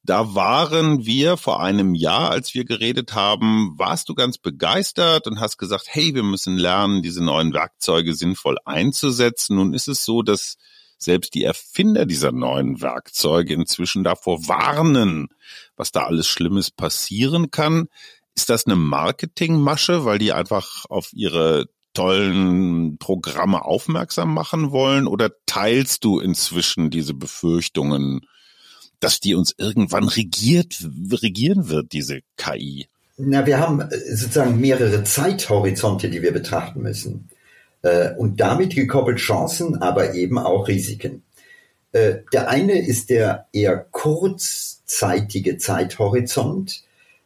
Da waren wir vor einem Jahr, als wir geredet haben, warst du ganz begeistert und hast gesagt, hey, wir müssen lernen, diese neuen Werkzeuge sinnvoll einzusetzen. Nun ist es so, dass selbst die Erfinder dieser neuen Werkzeuge inzwischen davor warnen, was da alles Schlimmes passieren kann. Ist das eine Marketingmasche, weil die einfach auf ihre tollen Programme aufmerksam machen wollen? Oder teilst du inzwischen diese Befürchtungen, dass die uns irgendwann regiert, regieren wird, diese KI? Na, wir haben sozusagen mehrere Zeithorizonte, die wir betrachten müssen. Äh, und damit gekoppelt Chancen, aber eben auch Risiken. Äh, der eine ist der eher kurzzeitige Zeithorizont,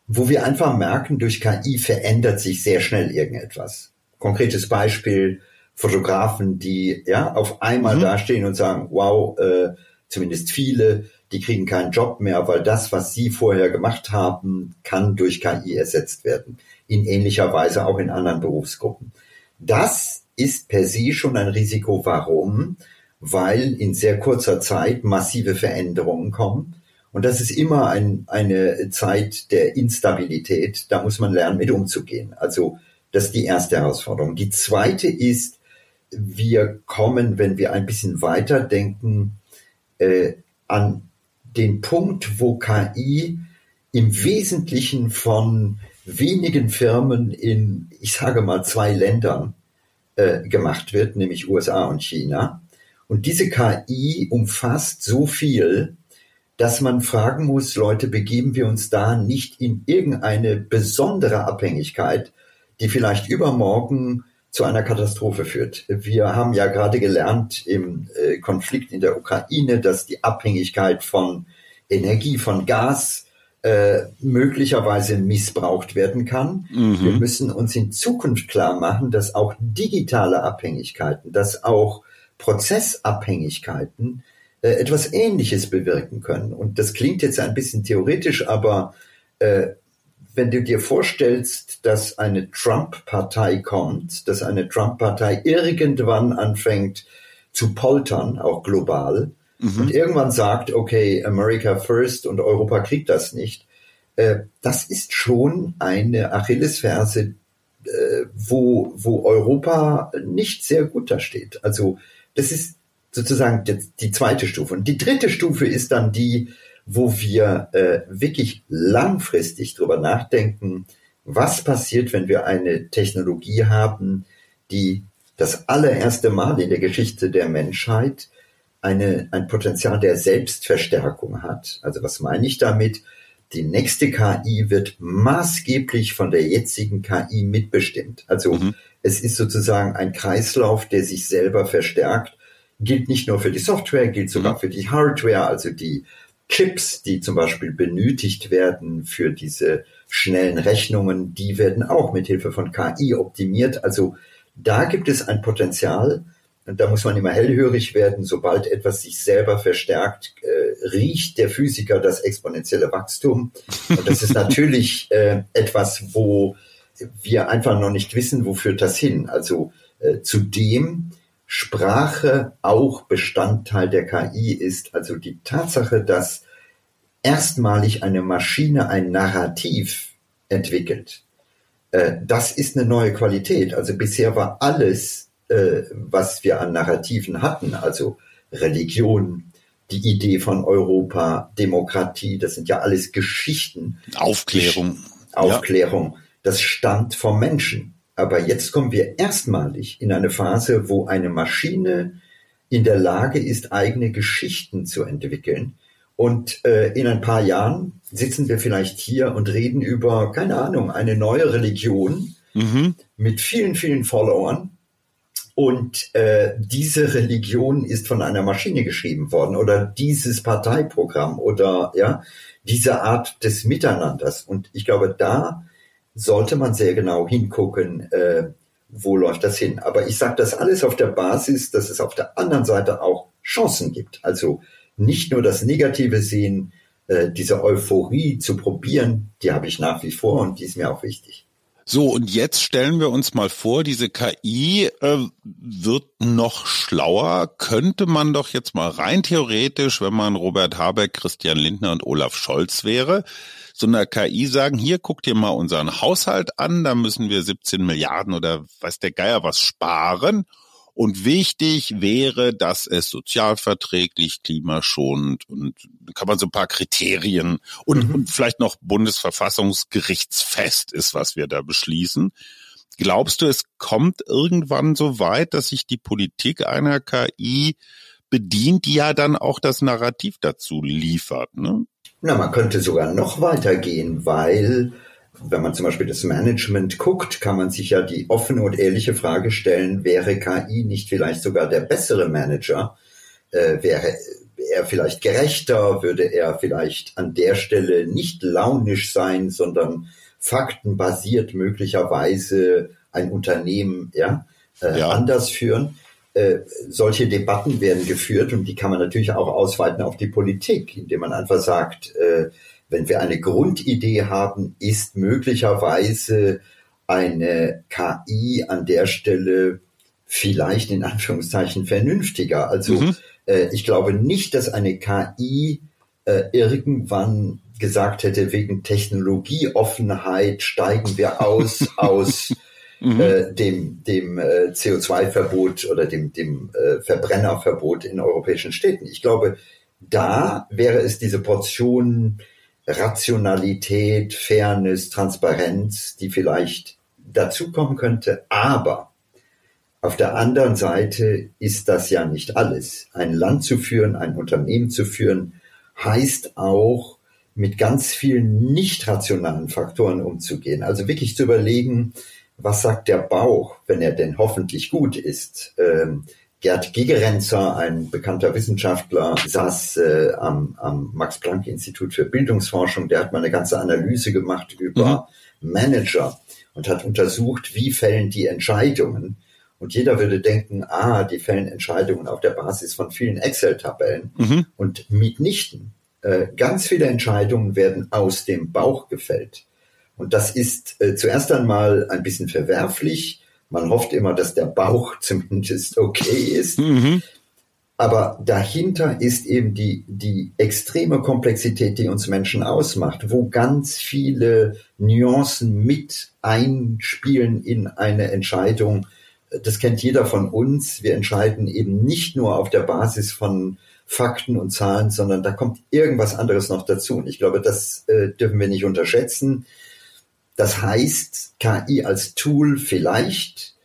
wo wir einfach merken, durch KI verändert sich sehr schnell irgendetwas. Konkretes Beispiel, Fotografen, die ja auf einmal mhm. dastehen und sagen, wow, äh, zumindest viele, die kriegen keinen Job mehr, weil das, was sie vorher gemacht haben, kann durch KI ersetzt werden. In ähnlicher Weise auch in anderen Berufsgruppen. Das ist per se schon ein Risiko. Warum? Weil in sehr kurzer Zeit massive Veränderungen kommen. Und das ist immer ein, eine Zeit der Instabilität. Da muss man lernen, mit umzugehen. Also das ist die erste Herausforderung. Die zweite ist, wir kommen, wenn wir ein bisschen weiter denken, äh, an den Punkt, wo KI im Wesentlichen von wenigen Firmen in, ich sage mal, zwei Ländern äh, gemacht wird, nämlich USA und China. Und diese KI umfasst so viel, dass man fragen muss, Leute, begeben wir uns da nicht in irgendeine besondere Abhängigkeit, die vielleicht übermorgen zu einer Katastrophe führt. Wir haben ja gerade gelernt im äh, Konflikt in der Ukraine, dass die Abhängigkeit von Energie, von Gas äh, möglicherweise missbraucht werden kann. Mhm. Wir müssen uns in Zukunft klar machen, dass auch digitale Abhängigkeiten, dass auch Prozessabhängigkeiten äh, etwas Ähnliches bewirken können. Und das klingt jetzt ein bisschen theoretisch, aber äh, wenn du dir vorstellst, dass eine Trump-Partei kommt, dass eine Trump-Partei irgendwann anfängt zu poltern, auch global, mhm. und irgendwann sagt, okay, America first und Europa kriegt das nicht, äh, das ist schon eine Achillesferse, äh, wo, wo Europa nicht sehr gut da steht. Also das ist sozusagen die, die zweite Stufe. Und die dritte Stufe ist dann die, wo wir äh, wirklich langfristig drüber nachdenken, was passiert, wenn wir eine Technologie haben, die das allererste Mal in der Geschichte der Menschheit eine, ein Potenzial der Selbstverstärkung hat. Also was meine ich damit? Die nächste KI wird maßgeblich von der jetzigen KI mitbestimmt. Also mhm. Es ist sozusagen ein Kreislauf, der sich selber verstärkt. Gilt nicht nur für die Software, gilt sogar mhm. für die Hardware, also die Chips, die zum Beispiel benötigt werden für diese schnellen Rechnungen, die werden auch mit Hilfe von KI optimiert. Also da gibt es ein Potenzial, und da muss man immer hellhörig werden, sobald etwas sich selber verstärkt, äh, riecht der Physiker das exponentielle Wachstum. Und das ist natürlich äh, etwas, wo wir einfach noch nicht wissen, wo führt das hin. Also äh, zudem Sprache auch Bestandteil der KI ist. Also die Tatsache, dass erstmalig eine Maschine ein Narrativ entwickelt, äh, das ist eine neue Qualität. Also bisher war alles äh, was wir an Narrativen hatten, also Religion, die Idee von Europa, Demokratie, das sind ja alles Geschichten. Aufklärung. Aufklärung, ja. das stammt vom Menschen. Aber jetzt kommen wir erstmalig in eine Phase, wo eine Maschine in der Lage ist, eigene Geschichten zu entwickeln. Und äh, in ein paar Jahren sitzen wir vielleicht hier und reden über, keine Ahnung, eine neue Religion mhm. mit vielen, vielen Followern, und äh, diese Religion ist von einer Maschine geschrieben worden oder dieses Parteiprogramm oder ja diese Art des Miteinanders. Und ich glaube, da sollte man sehr genau hingucken, äh, wo läuft das hin. Aber ich sage das alles auf der Basis, dass es auf der anderen Seite auch Chancen gibt. Also nicht nur das Negative sehen, äh, diese Euphorie zu probieren, die habe ich nach wie vor und die ist mir auch wichtig. So, und jetzt stellen wir uns mal vor, diese KI äh, wird noch schlauer. Könnte man doch jetzt mal rein theoretisch, wenn man Robert Habeck, Christian Lindner und Olaf Scholz wäre, so einer KI sagen, hier guck dir mal unseren Haushalt an, da müssen wir 17 Milliarden oder weiß der Geier was sparen. Und wichtig wäre, dass es sozialverträglich, klimaschonend und kann man so ein paar Kriterien und, mhm. und vielleicht noch Bundesverfassungsgerichtsfest ist, was wir da beschließen. Glaubst du, es kommt irgendwann so weit, dass sich die Politik einer KI bedient, die ja dann auch das Narrativ dazu liefert? Ne? Na, man könnte sogar noch weiter gehen, weil wenn man zum Beispiel das Management guckt, kann man sich ja die offene und ehrliche Frage stellen, wäre KI nicht vielleicht sogar der bessere Manager? Äh, wäre er vielleicht gerechter? Würde er vielleicht an der Stelle nicht launisch sein, sondern faktenbasiert möglicherweise ein Unternehmen ja, äh, ja. anders führen? Äh, solche Debatten werden geführt und die kann man natürlich auch ausweiten auf die Politik, indem man einfach sagt, äh, wenn wir eine Grundidee haben, ist möglicherweise eine KI an der Stelle vielleicht in Anführungszeichen vernünftiger. Also mhm. äh, ich glaube nicht, dass eine KI äh, irgendwann gesagt hätte, wegen Technologieoffenheit steigen wir aus aus mhm. äh, dem, dem äh, CO2-Verbot oder dem, dem äh, Verbrennerverbot in europäischen Städten. Ich glaube, da wäre es diese Portion Rationalität, Fairness, Transparenz, die vielleicht dazukommen könnte. Aber auf der anderen Seite ist das ja nicht alles. Ein Land zu führen, ein Unternehmen zu führen, heißt auch, mit ganz vielen nicht rationalen Faktoren umzugehen. Also wirklich zu überlegen, was sagt der Bauch, wenn er denn hoffentlich gut ist? Ähm, Gerd Gigerenzer, ein bekannter Wissenschaftler, saß äh, am, am Max-Planck-Institut für Bildungsforschung. Der hat mal eine ganze Analyse gemacht über mhm. Manager und hat untersucht, wie fällen die Entscheidungen. Und jeder würde denken, ah, die fällen Entscheidungen auf der Basis von vielen Excel-Tabellen. Mhm. Und mitnichten. Äh, ganz viele Entscheidungen werden aus dem Bauch gefällt. Und das ist äh, zuerst einmal ein bisschen verwerflich, man hofft immer, dass der Bauch zumindest okay ist. Mhm. Aber dahinter ist eben die, die extreme Komplexität, die uns Menschen ausmacht, wo ganz viele Nuancen mit einspielen in eine Entscheidung. Das kennt jeder von uns. Wir entscheiden eben nicht nur auf der Basis von Fakten und Zahlen, sondern da kommt irgendwas anderes noch dazu. Und ich glaube, das äh, dürfen wir nicht unterschätzen. Das heißt, KI als Tool vielleicht,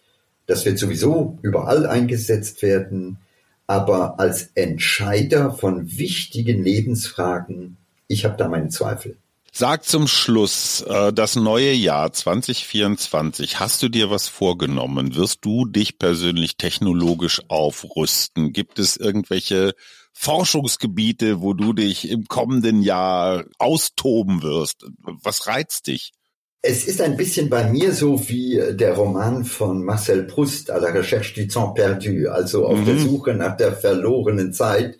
das wird sowieso überall eingesetzt werden, aber als Entscheider von wichtigen Lebensfragen, ich habe da meine Zweifel. Sag zum Schluss, äh, das neue Jahr 2024, hast du dir was vorgenommen? Wirst du dich persönlich technologisch aufrüsten? Gibt es irgendwelche Forschungsgebiete, wo du dich im kommenden Jahr austoben wirst? Was reizt dich? Es ist ein bisschen bei mir so wie der Roman von Marcel Proust, à la recherche du temps perdu, also auf mhm. der Suche nach der verlorenen Zeit.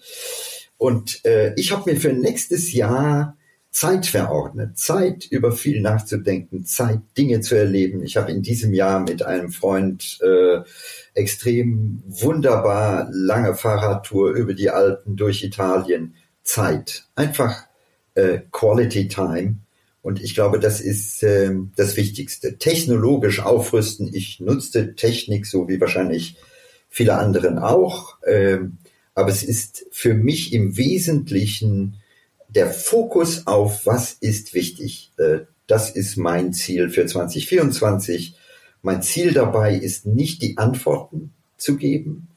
Und äh, ich habe mir für nächstes Jahr Zeit verordnet, Zeit über viel nachzudenken, Zeit Dinge zu erleben. Ich habe in diesem Jahr mit einem Freund äh, extrem wunderbar lange Fahrradtour über die Alpen durch Italien. Zeit, einfach äh, Quality Time. Und ich glaube, das ist äh, das Wichtigste. Technologisch aufrüsten. Ich nutzte Technik so wie wahrscheinlich viele anderen auch. Äh, aber es ist für mich im Wesentlichen der Fokus auf, was ist wichtig, äh, das ist mein Ziel für 2024. Mein Ziel dabei ist nicht die Antworten zu geben,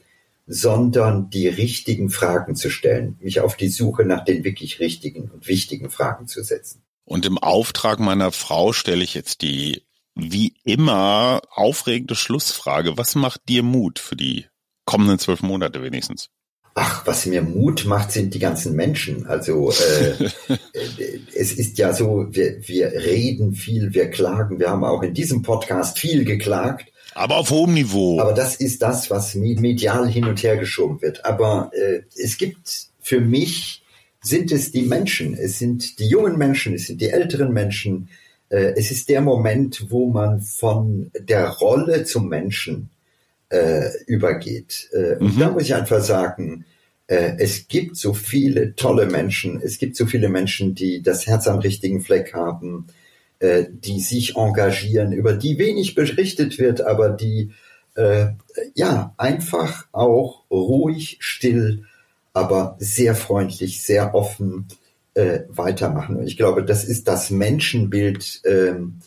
sondern die richtigen Fragen zu stellen, mich auf die Suche nach den wirklich richtigen und wichtigen Fragen zu setzen. Und im Auftrag meiner Frau stelle ich jetzt die wie immer aufregende Schlussfrage. Was macht dir Mut für die kommenden zwölf Monate wenigstens? Ach, was mir Mut macht, sind die ganzen Menschen. Also äh, äh, es ist ja so, wir, wir reden viel, wir klagen. Wir haben auch in diesem Podcast viel geklagt. Aber auf hohem Niveau. Aber das ist das, was medial hin und her geschoben wird. Aber äh, es gibt für mich sind es die Menschen, es sind die jungen Menschen, es sind die älteren Menschen. Äh, es ist der Moment, wo man von der Rolle zum Menschen äh, übergeht. Äh, mhm. Und da muss ich einfach sagen, äh, es gibt so viele tolle Menschen, es gibt so viele Menschen, die das Herz am richtigen Fleck haben, äh, die sich engagieren, über die wenig berichtet wird, aber die äh, ja einfach auch ruhig, still, aber sehr freundlich, sehr offen äh, weitermachen. Und ich glaube, das ist das Menschenbild, ähm,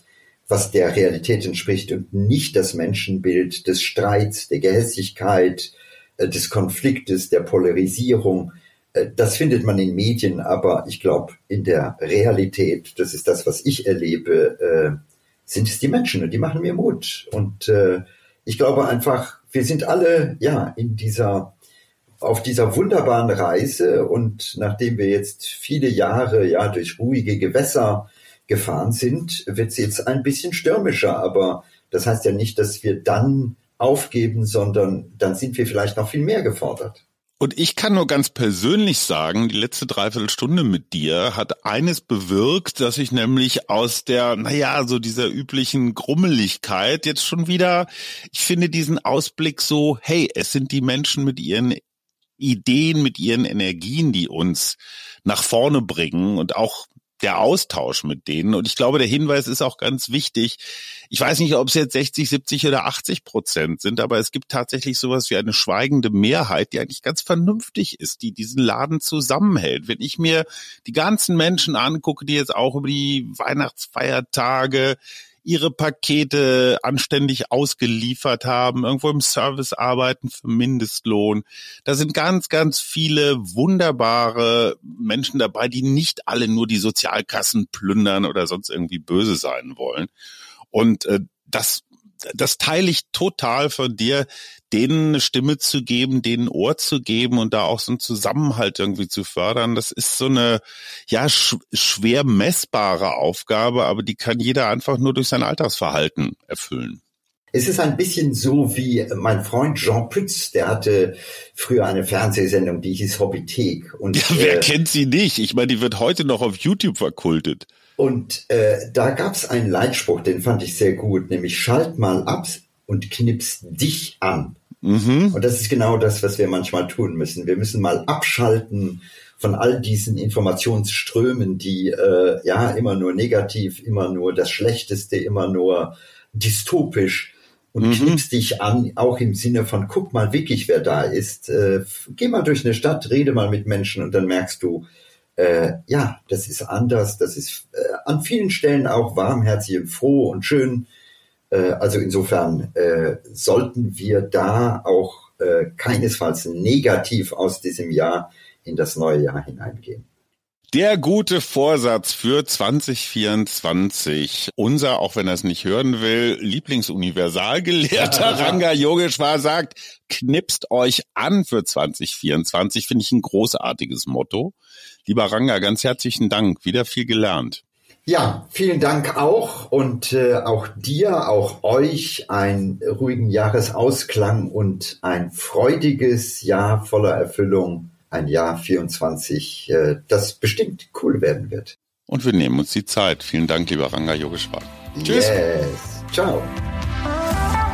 was der Realität entspricht und nicht das Menschenbild des Streits, der Gehässigkeit, äh, des Konfliktes, der Polarisierung. Äh, das findet man in Medien, aber ich glaube, in der Realität, das ist das, was ich erlebe, äh, sind es die Menschen und die machen mir Mut. Und ich glaube einfach, wir sind alle ja in dieser auf dieser wunderbaren Reise und nachdem wir jetzt viele Jahre ja durch ruhige Gewässer gefahren sind, wird es jetzt ein bisschen stürmischer. Aber das heißt ja nicht, dass wir dann aufgeben, sondern dann sind wir vielleicht noch viel mehr gefordert. Und ich kann nur ganz persönlich sagen, die letzte Dreiviertelstunde mit dir hat eines bewirkt, dass ich nämlich aus der, naja, so dieser üblichen Grummeligkeit jetzt schon wieder, ich finde diesen Ausblick so, hey, es sind die Menschen mit ihren Ideen, mit ihren Energien, die uns nach vorne bringen und auch der Austausch mit denen. Und ich glaube, der Hinweis ist auch ganz wichtig. Ich weiß nicht, ob es jetzt 60, 70 oder 80 Prozent sind, aber es gibt tatsächlich sowas wie eine schweigende Mehrheit, die eigentlich ganz vernünftig ist, die diesen Laden zusammenhält. Wenn ich mir die ganzen Menschen angucke, die jetzt auch über die Weihnachtsfeiertage ihre Pakete anständig ausgeliefert haben, irgendwo im Service arbeiten für Mindestlohn. Da sind ganz, ganz viele wunderbare Menschen dabei, die nicht alle nur die Sozialkassen plündern oder sonst irgendwie böse sein wollen. Und äh, das das teile ich total von dir, denen eine Stimme zu geben, denen ein Ohr zu geben und da auch so einen Zusammenhalt irgendwie zu fördern. Das ist so eine, ja, sch schwer messbare Aufgabe, aber die kann jeder einfach nur durch sein Alltagsverhalten erfüllen. Es ist ein bisschen so wie mein Freund Jean Pütz, der hatte früher eine Fernsehsendung, die hieß Hobbythek. Und, ja, wer äh, kennt sie nicht? Ich meine, die wird heute noch auf YouTube verkultet. Und äh, da gab es einen Leitspruch, den fand ich sehr gut, nämlich schalt mal ab und knips dich an. Mhm. Und das ist genau das, was wir manchmal tun müssen. Wir müssen mal abschalten von all diesen Informationsströmen, die äh, ja immer nur negativ, immer nur das Schlechteste, immer nur dystopisch und mhm. knips dich an, auch im Sinne von, guck mal wirklich, wer da ist. Äh, geh mal durch eine Stadt, rede mal mit Menschen und dann merkst du, äh, ja, das ist anders, das ist äh, an vielen Stellen auch warmherzig und froh und schön. Äh, also insofern äh, sollten wir da auch äh, keinesfalls negativ aus diesem Jahr in das neue Jahr hineingehen. Der gute Vorsatz für 2024. Unser, auch wenn er es nicht hören will, Lieblingsuniversalgelehrter Ranga Yogeshwar sagt, knipst euch an für 2024. Finde ich ein großartiges Motto. Lieber Ranga, ganz herzlichen Dank. Wieder viel gelernt. Ja, vielen Dank auch und äh, auch dir, auch euch einen ruhigen Jahresausklang und ein freudiges Jahr voller Erfüllung, ein Jahr 24, äh, das bestimmt cool werden wird. Und wir nehmen uns die Zeit. Vielen Dank, lieber Ranga Yogeshwar. Tschüss. Yes. Ciao.